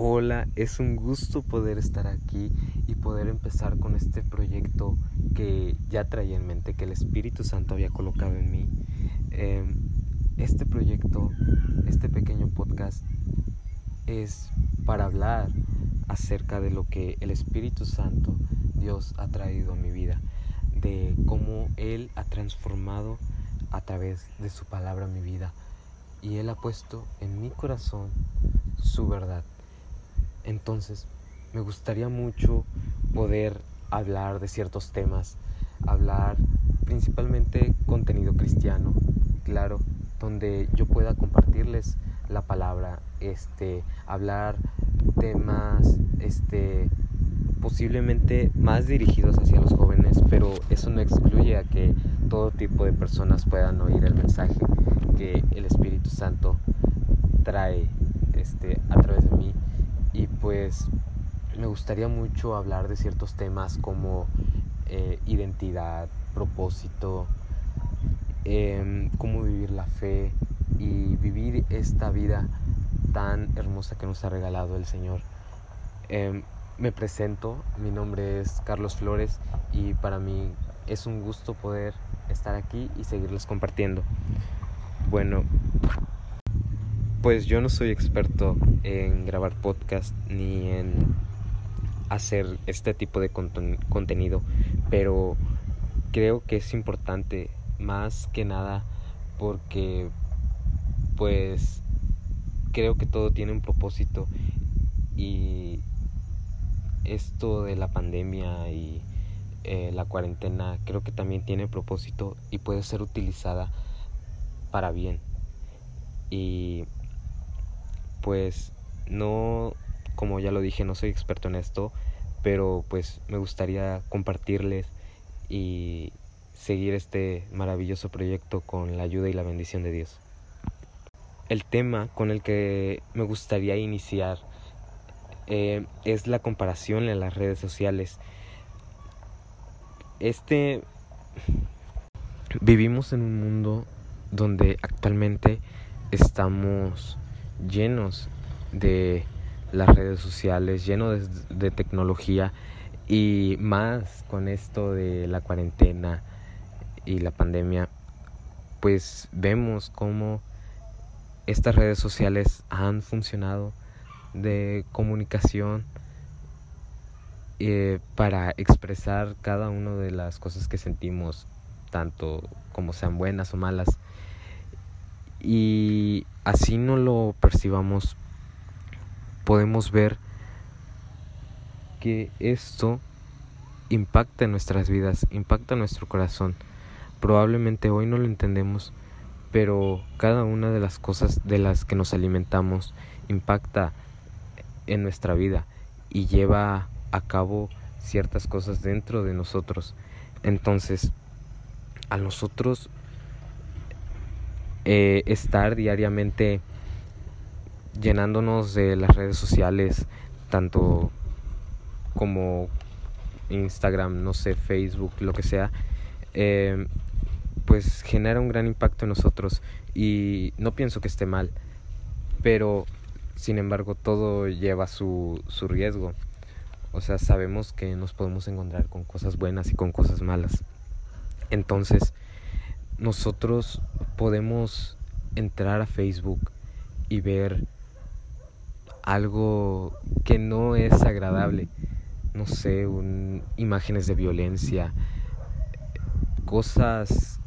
Hola, es un gusto poder estar aquí y poder empezar con este proyecto que ya traía en mente, que el Espíritu Santo había colocado en mí. Em, este proyecto, este pequeño podcast, es para hablar acerca de lo que el Espíritu Santo, Dios, ha traído a mi vida, de cómo Él ha transformado a través de su palabra mi vida y Él ha puesto en mi corazón su verdad. Entonces, me gustaría mucho poder hablar de ciertos temas, hablar principalmente contenido cristiano, claro, donde yo pueda compartirles la palabra, este, hablar temas, este, posiblemente más dirigidos hacia los jóvenes, pero eso no excluye a que todo tipo de personas puedan oír el mensaje que el Espíritu Santo trae este, a través de mí y pues me gustaría mucho hablar de ciertos temas como eh, identidad, propósito, em, cómo vivir la fe y vivir esta vida tan hermosa que nos ha regalado el Señor. Em, me presento, mi nombre es Carlos Flores y para mí es un gusto poder estar aquí y seguirles compartiendo. Bueno, pues yo no soy experto en grabar podcast ni en hacer este tipo de contenido, pero creo que es importante más que nada porque pues creo que todo tiene un propósito y esto de la pandemia y eh, la cuarentena creo que también tiene propósito y puede ser utilizada para bien. Y pues no, como ya lo dije, no soy experto en esto, pero pues me gustaría compartirles y seguir este maravilloso proyecto con la ayuda y la bendición de Dios. El tema con el que me gustaría iniciar eh, es la comparación en las redes sociales. Este vivimos en un mundo donde actualmente estamos llenos de las redes sociales, llenos de, tecnología y más con esto de la cuarentena y la pandemia, pues vemos cómo estas redes sociales han funcionado de comunicación eh, para expresar cada una de las cosas que sentimos, tanto como sean buenas o malas. Y así no lo percibamos, podemos ver que esto impacta en nuestras vidas, impacta en nuestro corazón. Probablemente hoy no lo entendemos, pero cada una de las cosas de las que nos alimentamos impacta en nuestra vida y lleva a cabo ciertas cosas dentro de nosotros. Entonces, a nosotros eh, estar diariamente llenándonos de las redes sociales, tanto como Instagram, no sé, Facebook, lo que sea, eh, pues genera un gran impacto en nosotros y no pienso que esté mal, pero sin embargo todo lleva su, su riesgo. O sea, sabemos que nos podemos encontrar con cosas buenas y con cosas malas. Entonces, nosotros podemos entrar a Facebook y ver algo que no es agradable, no sé, imágenes de violencia, cosas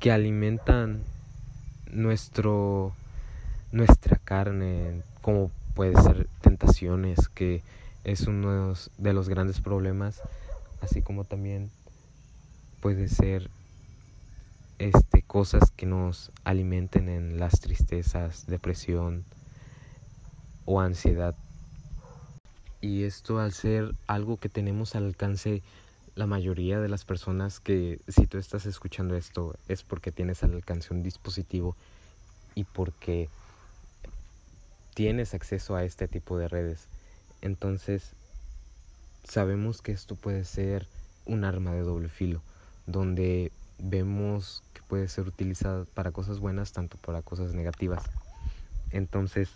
que alimentan nuestro nuestra carne, como puede ser tentaciones, que es uno de los grandes problemas, así como también puede ser este, cosas que nos alimenten en las tristezas, depresión o ansiedad. Y esto al ser algo que tenemos al alcance la mayoría de las personas que si tú estás escuchando esto es porque tienes al alcance un dispositivo y porque tienes acceso a este tipo de redes. Entonces sabemos que esto puede ser un arma de doble filo, donde vemos puede ser utilizada para cosas buenas, tanto para cosas negativas. Entonces,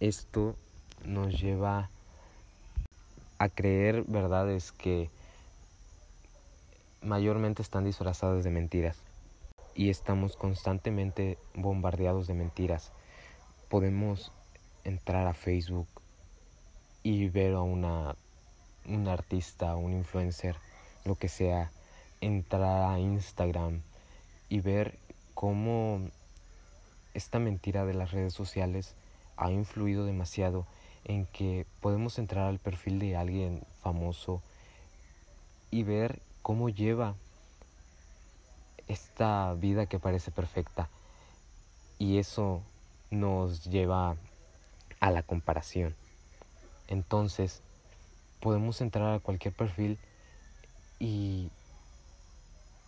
esto nos lleva a creer verdades que mayormente están disfrazadas de mentiras y estamos constantemente bombardeados de mentiras. Podemos entrar a Facebook y ver a una un artista, un influencer, lo que sea, entrar a Instagram y ver cómo esta mentira de las redes sociales ha influido demasiado en que podemos entrar al perfil de alguien famoso y ver cómo lleva esta vida que parece perfecta y eso nos lleva a la comparación. Entonces, podemos entrar a cualquier perfil y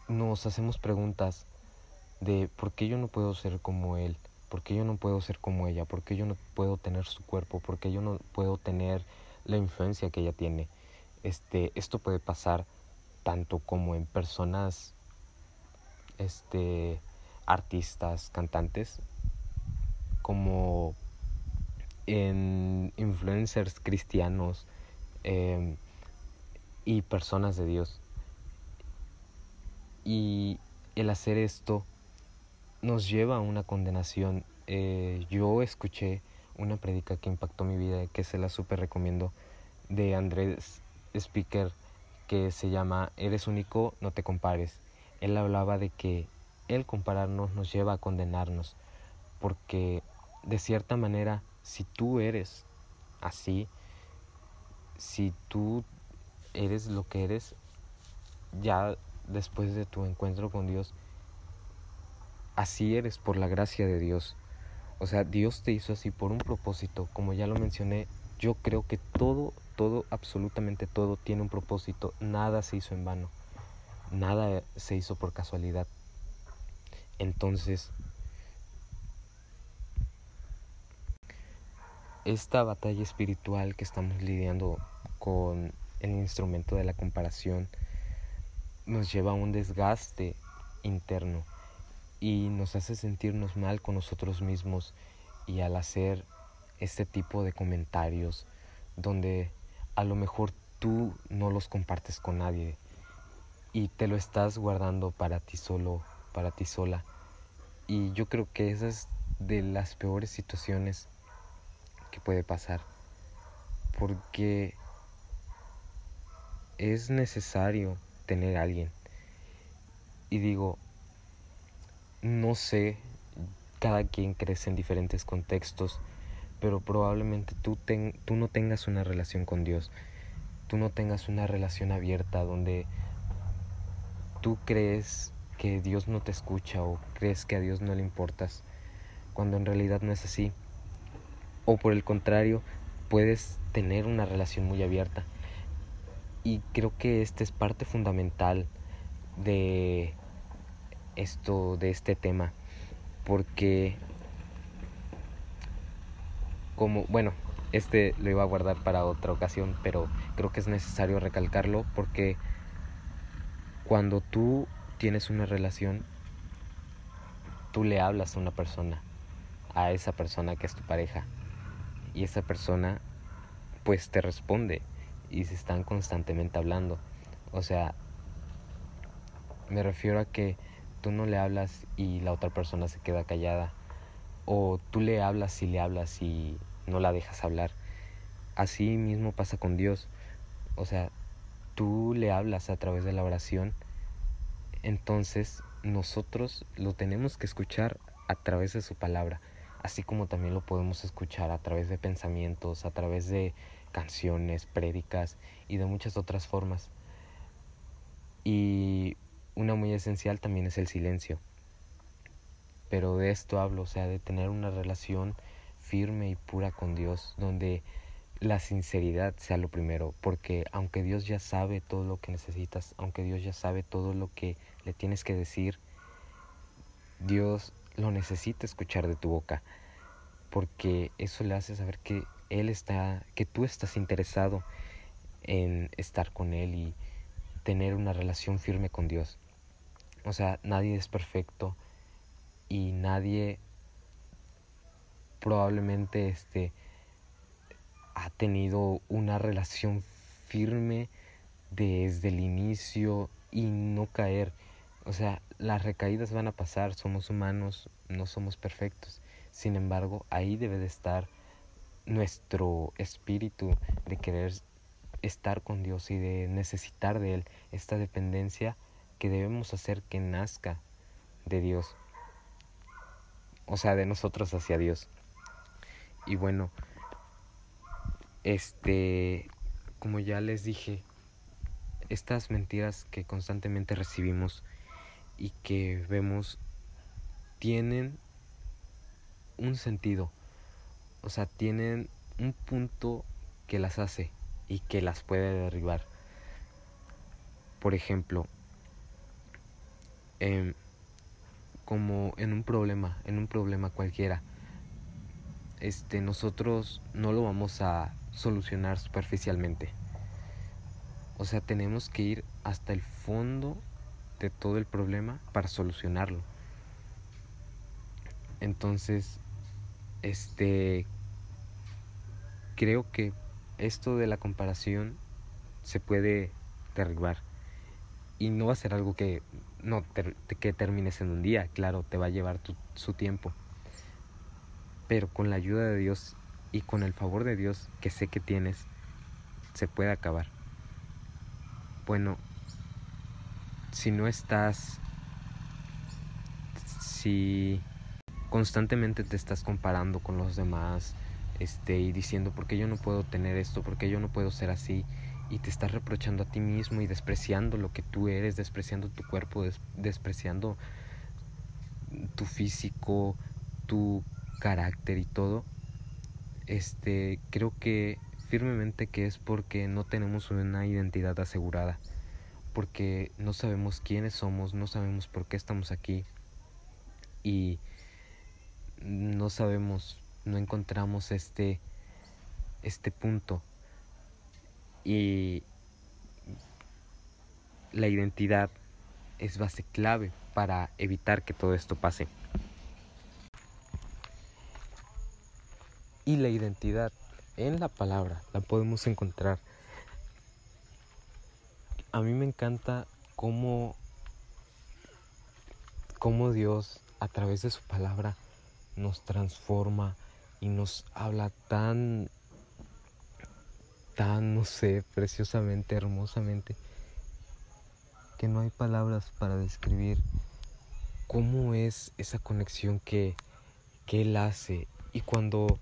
nos hacemos preguntas de por qué yo no puedo ser como él, por qué yo no puedo ser como ella, por qué yo no puedo tener su cuerpo, por qué yo no puedo tener la influencia que ella tiene. Este, esto puede pasar tanto como en personas este artistas, cantantes, como en influencers cristianos em, y personas de Dios. Y el hacer esto nos lleva a una condenación. Eh, yo escuché una predica que impactó mi vida, que se la super recomiendo, de Andrés Speaker, que se llama Eres único, no te compares. Él hablaba de que el compararnos nos lleva a condenarnos, porque de cierta manera, si tú eres así, si tú eres lo que eres, ya después de tu encuentro con Dios, así eres por la gracia de Dios. O sea, Dios te hizo así por un propósito. Como ya lo mencioné, yo creo que todo, todo, absolutamente todo tiene un propósito. Nada se hizo en vano. Nada se hizo por casualidad. Entonces, esta batalla espiritual que estamos lidiando con el instrumento de la comparación nos lleva a un desgaste interno y nos hace sentirnos mal con nosotros mismos y al hacer este tipo de comentarios donde a lo mejor tú no los compartes con nadie y te lo estás guardando para ti solo, para ti sola. Y yo creo que esa es de las peores situaciones que puede pasar porque es necesario tener a alguien. Y digo, no sé, cada quien crece en diferentes contextos, pero probablemente tú, tú no tengas una relación con Dios, tú no tengas una relación abierta donde tú crees que Dios no te escucha o crees que a Dios no le importas, cuando en realidad no es así. O por el contrario, puedes tener una relación muy abierta. Y creo que esta es parte fundamental de esto de este tema porque como bueno este lo iba a guardar para otra ocasión pero creo que es necesario recalcarlo porque cuando tú tienes una relación tú le hablas a una persona a esa persona que es tu pareja y esa persona pues te responde y se están constantemente hablando o sea me refiero a que tú no le hablas y la otra persona se queda callada. O tú le hablas y le hablas y no la dejas hablar. Así mismo pasa con Dios. O sea, tú le hablas a través de la oración. Entonces nosotros lo tenemos que escuchar a través de su palabra. Así como también lo podemos escuchar a través de pensamientos, a través de canciones, prédicas y de muchas otras formas. Y una muy esencial también es el silencio. Pero de esto hablo, o sea, de tener una relación firme y pura con Dios, donde la sinceridad sea lo primero, porque aunque Dios ya sabe todo lo que necesitas, aunque Dios ya sabe todo lo que le tienes que decir, Dios lo necesita escuchar de tu boca, porque eso le hace saber que Él está, que tú estás interesado en estar con Él y tener una relación firme con Dios. O sea, nadie es perfecto y nadie probablemente este ha tenido una relación firme desde el inicio y no caer. O sea, las recaídas van a pasar, somos humanos, no somos perfectos. Sin embargo, ahí debe de estar nuestro espíritu de querer estar con Dios y de necesitar de Él, esta dependencia que debemos hacer que nazca de Dios, o sea, de nosotros hacia Dios. Y bueno, este, como ya les dije, estas mentiras que constantemente recibimos y que vemos tienen un sentido, o sea, tienen un punto que las hace y que las puede derribar. Por ejemplo, em, como en un problema, en un problema cualquiera, este, nosotros no lo vamos a solucionar superficialmente. O sea, tenemos que ir hasta el fondo de todo el problema para solucionarlo. Entonces, este, creo que esto de la comparación se puede derribar. Y no va a ser algo que, no, que termines en un día, claro, te va a llevar su tiempo. Pero con la ayuda de Dios y con el favor de Dios que sé que tienes, se puede acabar. Bueno, si no estás, si constantemente te estás comparando con los demás, este, y diciendo, ¿por qué yo no puedo tener esto? ¿Por qué yo no puedo ser así? Y te estás reprochando a ti mismo y despreciando lo que tú eres, despreciando tu cuerpo, despreciando tu físico, tu carácter y todo. Este, creo que firmemente que es porque no tenemos una identidad asegurada, porque no sabemos quiénes somos, no sabemos por qué estamos aquí y no sabemos no encontramos este, este punto. Y la identidad es base clave para evitar que todo esto pase. Y la identidad en la palabra la podemos encontrar. A mí me encanta cómo, cómo Dios a través de su palabra nos transforma, y nos habla tan, tan, no sé, preciosamente, hermosamente, que no hay palabras para describir cómo es esa conexión que, que Él hace. Y cuando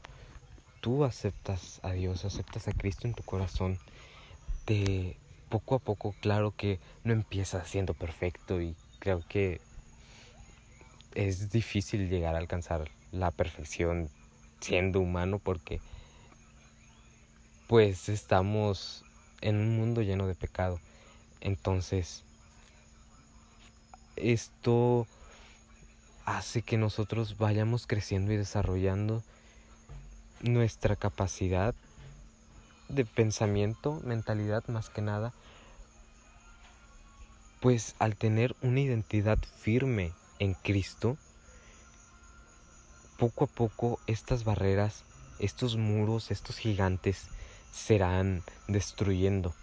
tú aceptas a Dios, aceptas a Cristo en tu corazón, te poco a poco, claro que no empieza siendo perfecto y creo que es difícil llegar a alcanzar la perfección siendo humano porque pues estamos en un mundo lleno de pecado. Entonces, esto hace que nosotros vayamos creciendo y desarrollando nuestra capacidad de pensamiento, mentalidad más que nada, pues al tener una identidad firme en Cristo, poco a poco estas barreras, estos muros, estos gigantes serán destruyendo.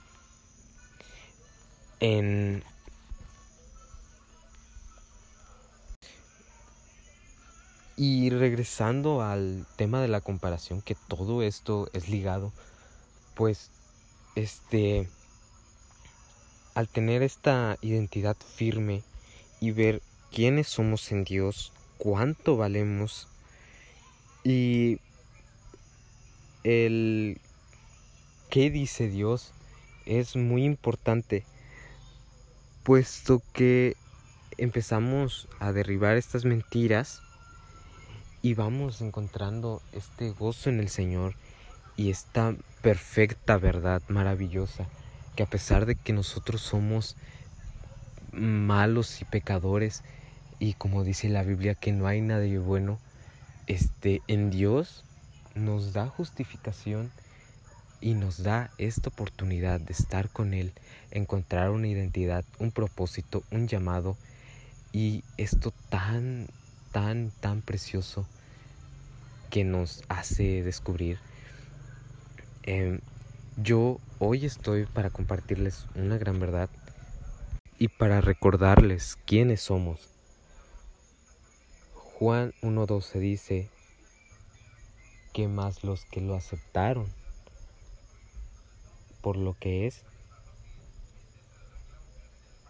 En Y regresando al tema de la comparación, que todo esto es ligado, pues este, al tener esta identidad firme y ver quiénes somos en Dios, cuánto valemos, y el qué dice Dios es muy importante, puesto que empezamos a derribar estas mentiras y vamos encontrando este gozo en el Señor y esta perfecta verdad maravillosa que a pesar de que nosotros somos malos y pecadores y como dice la Biblia que no hay nadie bueno, este, en Dios nos da justificación y nos da esta oportunidad de estar con Él, encontrar una identidad, un propósito, un llamado y esto tan, tan, tan precioso que nos hace descubrir Em, yo hoy estoy para compartirles una gran verdad y para recordarles quiénes somos. Juan 1.12 dice que más los que lo aceptaron por lo que es,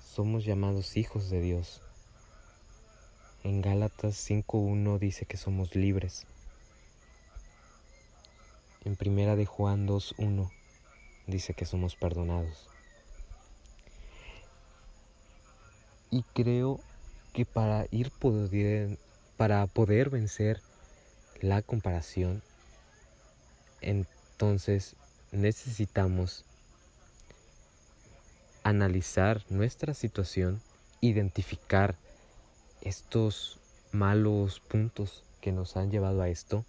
somos llamados hijos de Dios. En Gálatas 5.1 dice que somos libres. En Primera de Juan 2.1 dice que somos perdonados. Y creo que para ir para poder vencer la comparación, entonces necesitamos analizar nuestra situación, identificar estos malos puntos que nos han llevado a esto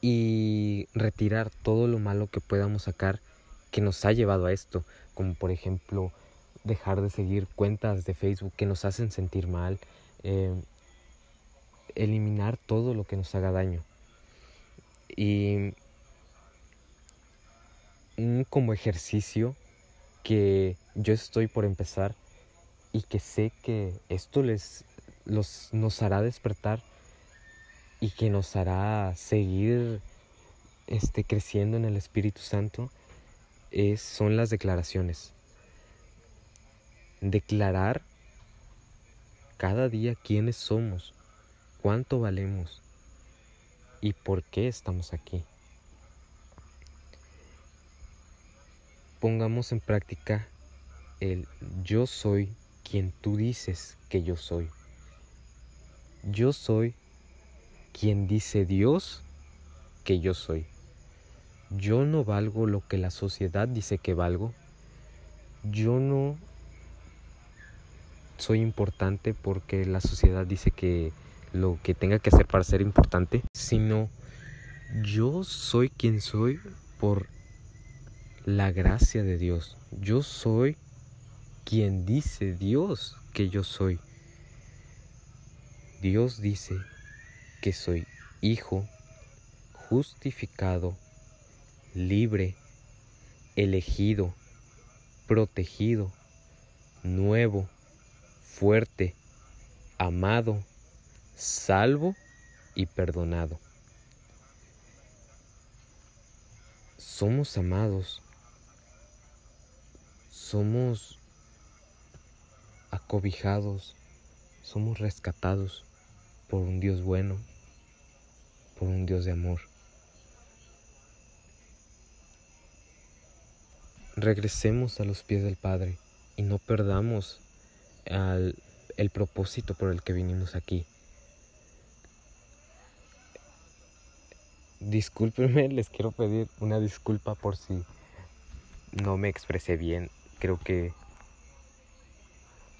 y retirar todo lo malo que podamos sacar que nos ha llevado a esto, como por ejemplo dejar de seguir cuentas de Facebook que nos hacen sentir mal, eh, eliminar todo lo que nos haga daño. Y como ejercicio que yo estoy por empezar y que sé que esto les los, nos hará despertar y que nos hará seguir este, creciendo en el Espíritu Santo es, son las declaraciones. Declarar cada día quiénes somos, cuánto valemos y por qué estamos aquí. Pongamos en práctica el yo soy quien tú dices que yo soy. Yo soy quien dice Dios que yo soy. Yo no valgo lo que la sociedad dice que valgo. Yo no soy importante porque la sociedad dice que lo que tenga que hacer para ser importante, sino yo soy quien soy por la gracia de Dios. Yo soy quien dice Dios que yo soy. Dios dice que soy hijo, justificado, libre, elegido, protegido, nuevo, fuerte, amado, salvo y perdonado. Somos amados, somos acobijados, somos rescatados por un Dios bueno, por un Dios de amor. Regresemos a los pies del Padre y no perdamos el propósito por el que vinimos aquí. Discúlpenme, les quiero pedir una disculpa por si no me expresé bien. Creo que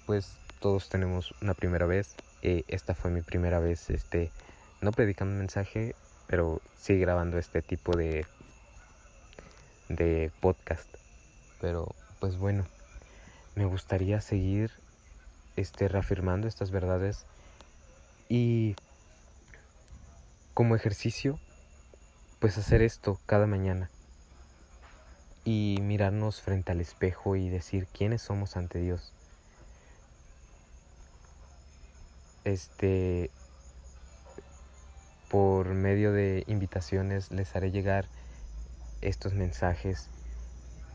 pues todos tenemos una primera vez. Eh, esta fue mi primera vez este no predicando un mensaje, pero sí grabando este tipo de, de podcast. Pero pues bueno, me gustaría seguir este, reafirmando estas verdades. Y como ejercicio, pues hacer esto cada mañana. Y mirarnos frente al espejo y decir quiénes somos ante Dios. Este, por medio de invitaciones les haré llegar estos mensajes.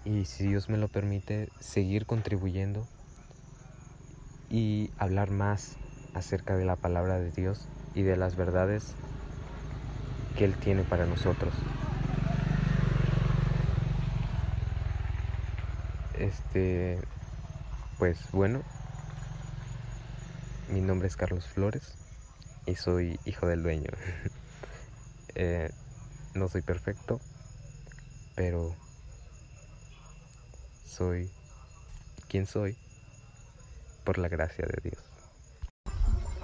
Y si Dios me lo permite seguir contribuyendo y hablar más acerca de la palabra de Dios y de las verdades que Él tiene para nosotros. Este, pues bueno, mi nombre es Carlos Flores y soy hijo del dueño. Eh, no soy perfecto, pero soy quien soy por la gracia de Dios.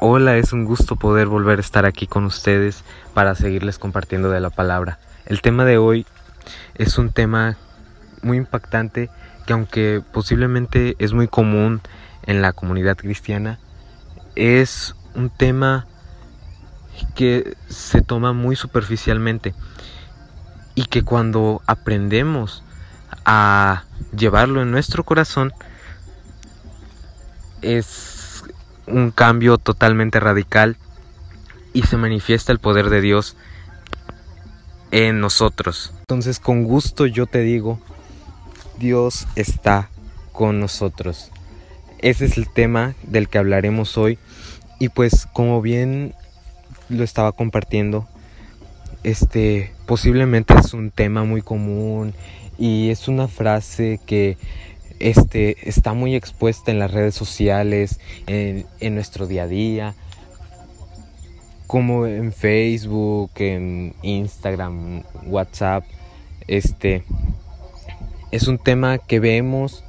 Hola, es un gusto poder volver a estar aquí con ustedes para seguirles compartiendo de la palabra. El tema de hoy es un tema muy impactante que aunque posiblemente es muy común en la comunidad cristiana, es un tema que se toma muy superficialmente y que cuando aprendemos a llevarlo en nuestro corazón es un cambio totalmente radical y se manifiesta el poder de Dios en nosotros. Entonces con gusto yo te digo, Dios está con nosotros. Ese es el tema del que hablaremos hoy y pues como bien lo estaba compartiendo, este posiblemente es un tema muy común y es una frase que este, está muy expuesta en las redes sociales, en, en nuestro día a día, como en Facebook, en Instagram, WhatsApp. Este es un tema que vemos,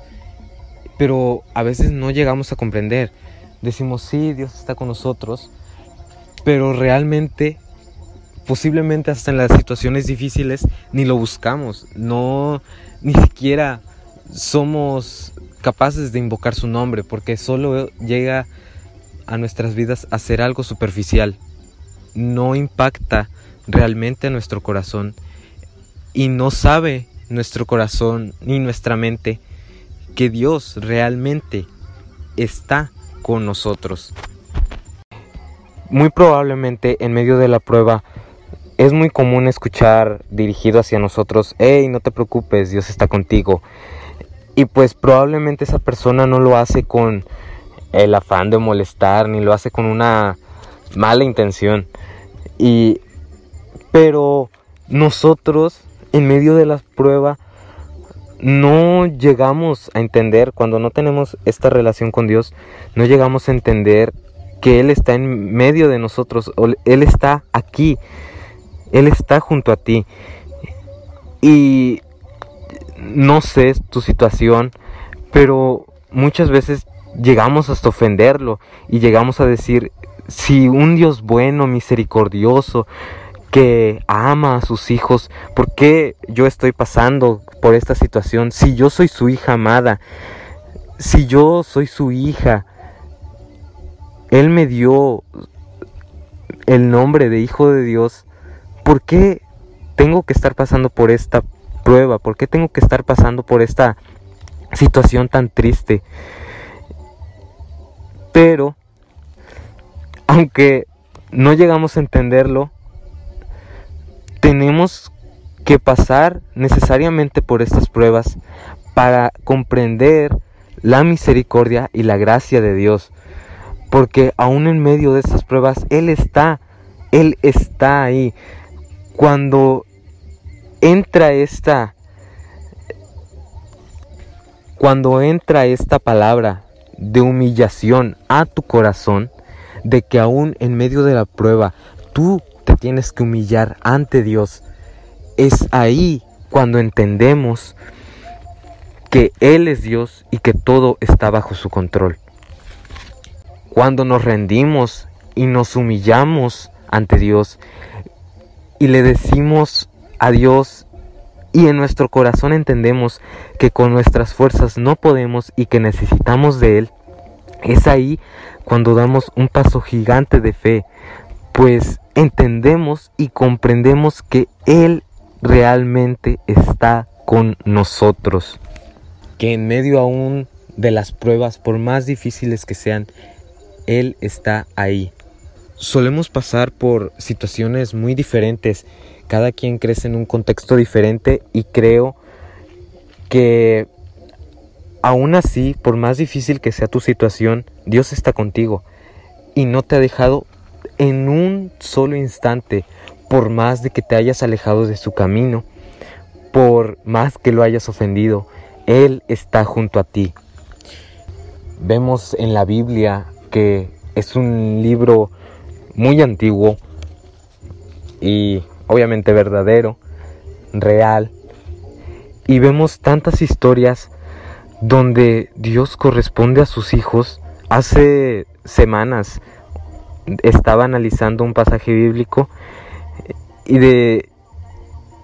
pero a veces no llegamos a comprender. Decimos, sí, Dios está con nosotros, pero realmente, posiblemente hasta en las situaciones difíciles, ni lo buscamos, no, ni siquiera somos capaces de invocar su nombre, porque solo llega a nuestras vidas a ser algo superficial, no impacta realmente a nuestro corazón y no sabe nuestro corazón ni nuestra mente que Dios realmente está con nosotros muy probablemente en medio de la prueba es muy común escuchar dirigido hacia nosotros, hey, no te preocupes, Dios está contigo. Y pues probablemente esa persona no lo hace con el afán de molestar, ni lo hace con una mala intención. Y pero nosotros en medio de la prueba no llegamos a entender cuando no tenemos esta relación con Dios, no llegamos a entender que Él está en medio de nosotros, Él está aquí, Él está junto a ti. Y no sé tu situación, pero muchas veces llegamos hasta ofenderlo y llegamos a decir, si un Dios bueno, misericordioso, que ama a sus hijos, ¿por qué yo estoy pasando por esta situación? Si yo soy su hija amada, si yo soy su hija, él me dio el nombre de Hijo de Dios, ¿por qué tengo que estar pasando por esta prueba? ¿Por qué tengo que estar pasando por esta situación tan triste? Pero, aunque no llegamos a entenderlo, tenemos que pasar necesariamente por estas pruebas para comprender la misericordia y la gracia de Dios porque aún en medio de estas pruebas, Él está, Él está ahí. Cuando entra esta, cuando entra esta palabra de humillación a tu corazón, de que aún en medio de la prueba tú te tienes que humillar ante Dios, es ahí cuando entendemos que Él es Dios y que todo está bajo su control. Cuando nos rendimos y nos humillamos ante Dios y le decimos a Dios y en nuestro corazón entendemos que con nuestras fuerzas no podemos y que necesitamos de Él, es ahí cuando damos un paso gigante de fe, pues entendemos y comprendemos que Él realmente está con nosotros. Que en medio aún de las pruebas, por más difíciles que sean, él está ahí. Solemos pasar por situaciones muy diferentes, cada quien crece en un contexto diferente y creo que aún así, por más difícil que sea tu situación, Dios está contigo y no te ha dejado en un solo instante, por más de que te hayas alejado de su camino, por más que lo hayas ofendido, Él está junto a ti. Vemos en la Biblia que es un libro muy antiguo y obviamente verdadero, real. Y vemos tantas historias donde Dios corresponde a sus hijos. Hace semanas estaba analizando un pasaje bíblico y de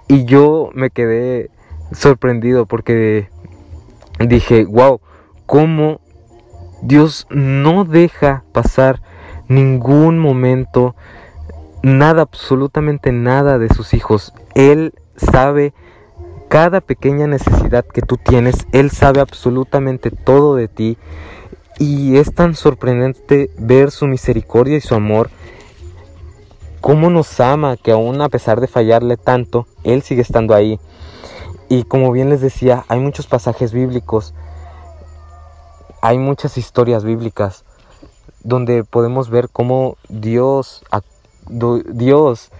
y yo me quedé sorprendido porque dije, "Wow, cómo Dios no deja pasar ningún momento nada, absolutamente nada de sus hijos. Él sabe cada pequeña necesidad que tú tienes. Él sabe absolutamente todo de ti. Y es tan sorprendente ver su misericordia y su amor. Cómo nos ama que aún a pesar de fallarle tanto, Él sigue estando ahí. Y como bien les decía, hay muchos pasajes bíblicos, hay muchas historias bíblicas donde podemos ver cómo Dios, Dios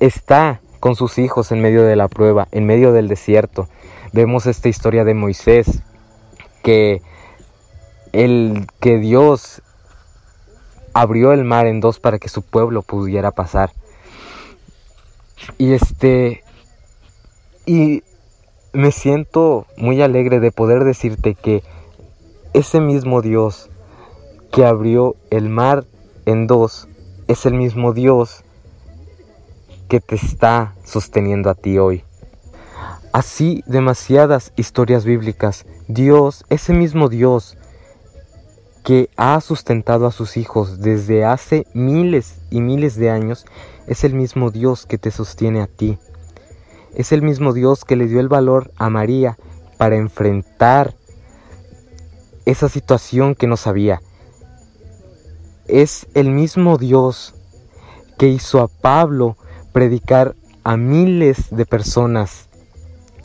está con sus hijos en medio de la prueba, en medio del desierto. Vemos esta historia de Moisés, que, el, que Dios abrió el mar en dos para que su pueblo pudiera pasar. Y este y me siento muy alegre de poder decirte que ese mismo Dios que abrió el mar en dos es el mismo Dios que te está sosteniendo a ti hoy. Así demasiadas historias bíblicas, Dios, ese mismo Dios que ha sustentado a sus hijos desde hace miles y miles de años, es el mismo Dios que te sostiene a ti. Es el mismo Dios que le dio el valor a María para enfrentar esa situación que no sabía. Es el mismo Dios que hizo a Pablo predicar a miles de personas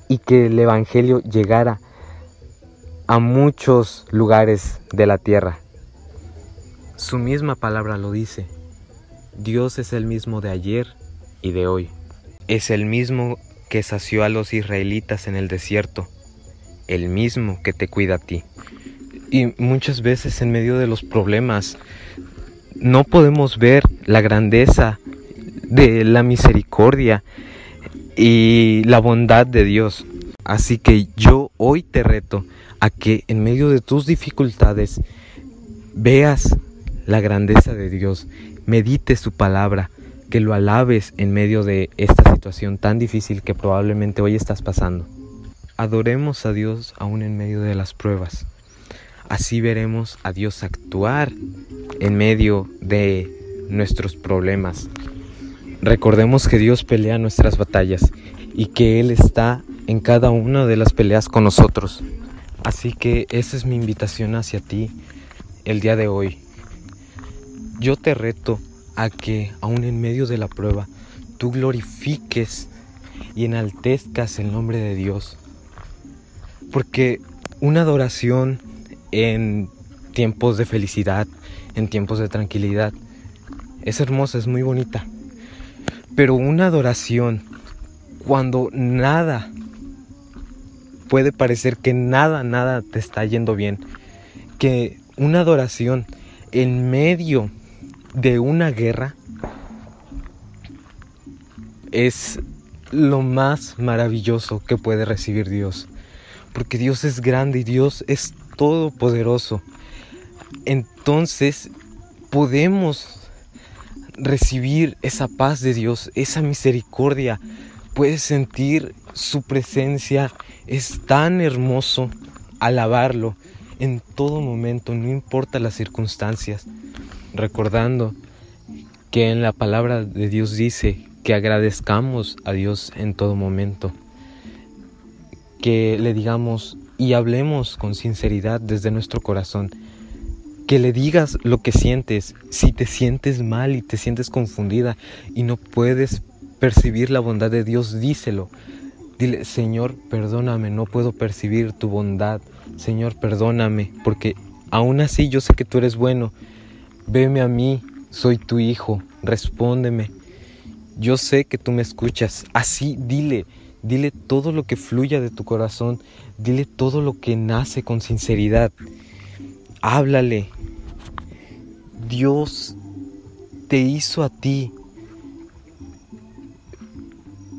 y que el Evangelio llegara a muchos lugares de la tierra. Su misma palabra lo dice. Dios es el mismo de ayer y de hoy. Es el mismo que sació a los israelitas en el desierto, el mismo que te cuida a ti. Y muchas veces en medio de los problemas no podemos ver la grandeza de la misericordia y la bondad de Dios. Así que yo hoy te reto a que en medio de tus dificultades veas la grandeza de Dios, medites su palabra, que lo alabes en medio de esta situación tan difícil que probablemente hoy estás pasando. Adoremos a Dios aún en medio de las pruebas. Así veremos a Dios actuar en medio de nuestros problemas. Recordemos que Dios pelea nuestras batallas y que Él está en cada una de las peleas con nosotros. Así que esa es mi invitación hacia ti el día de hoy. Yo te reto a que aún en medio de la prueba tú glorifiques y enaltezcas el nombre de Dios. Porque una adoración en tiempos de felicidad, en tiempos de tranquilidad, es hermosa, es muy bonita. Pero una adoración cuando nada puede parecer que nada, nada te está yendo bien, que una adoración en medio de una guerra es lo más maravilloso que puede recibir Dios. Porque Dios es grande y Dios es todopoderoso. Entonces podemos recibir esa paz de Dios, esa misericordia. Puedes sentir su presencia. Es tan hermoso alabarlo en todo momento, no importa las circunstancias recordando que en la palabra de Dios dice que agradezcamos a Dios en todo momento, que le digamos y hablemos con sinceridad desde nuestro corazón, que le digas lo que sientes, si te sientes mal y te sientes confundida y no puedes percibir la bondad de Dios, díselo. Dile, Señor, perdóname, no puedo percibir tu bondad. Señor, perdóname, porque aún así yo sé que tú eres bueno Veme a mí, soy tu hijo, respóndeme. Yo sé que tú me escuchas. Así dile, dile todo lo que fluya de tu corazón, dile todo lo que nace con sinceridad. Háblale. Dios te hizo a ti.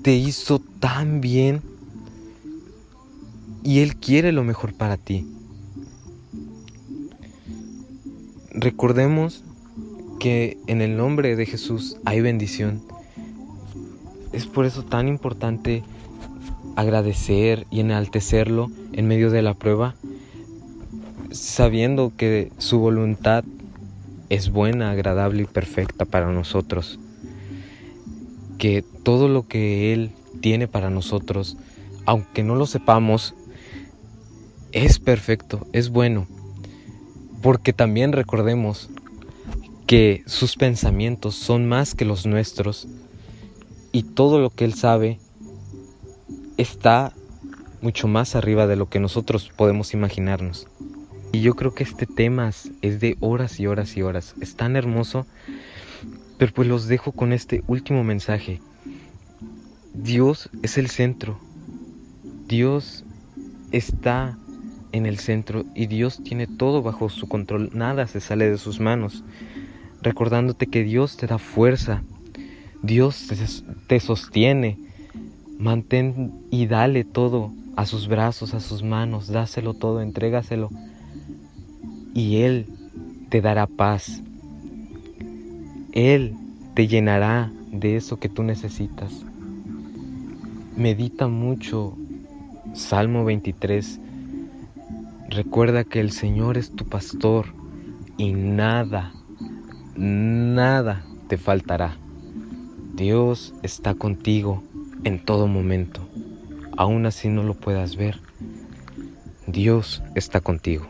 Te hizo tan bien y Él quiere lo mejor para ti. Recordemos que en el nombre de Jesús hay bendición. Es por eso tan importante agradecer y enaltecerlo en medio de la prueba, sabiendo que su voluntad es buena, agradable y perfecta para nosotros. Que todo lo que Él tiene para nosotros, aunque no lo sepamos, es perfecto, es bueno. Porque también recordemos que sus pensamientos son más que los nuestros y todo lo que Él sabe está mucho más arriba de lo que nosotros podemos imaginarnos. Y yo creo que este tema es de horas y horas y horas. Es tan hermoso. Pero pues los dejo con este último mensaje. Dios es el centro. Dios está en el centro y Dios tiene todo bajo su control. Nada se sale de sus manos. Recordándote que Dios te da fuerza. Dios te sostiene. Mantén y dale todo a sus brazos, a sus manos, dáselo todo, entrégaselo y Él te dará paz. Él te llenará de eso que tú necesitas. Medita mucho Salmo 23. Recuerda que el Señor es tu pastor y nada, nada te faltará. Dios está contigo en todo momento. Aún así no lo puedas ver. Dios está contigo.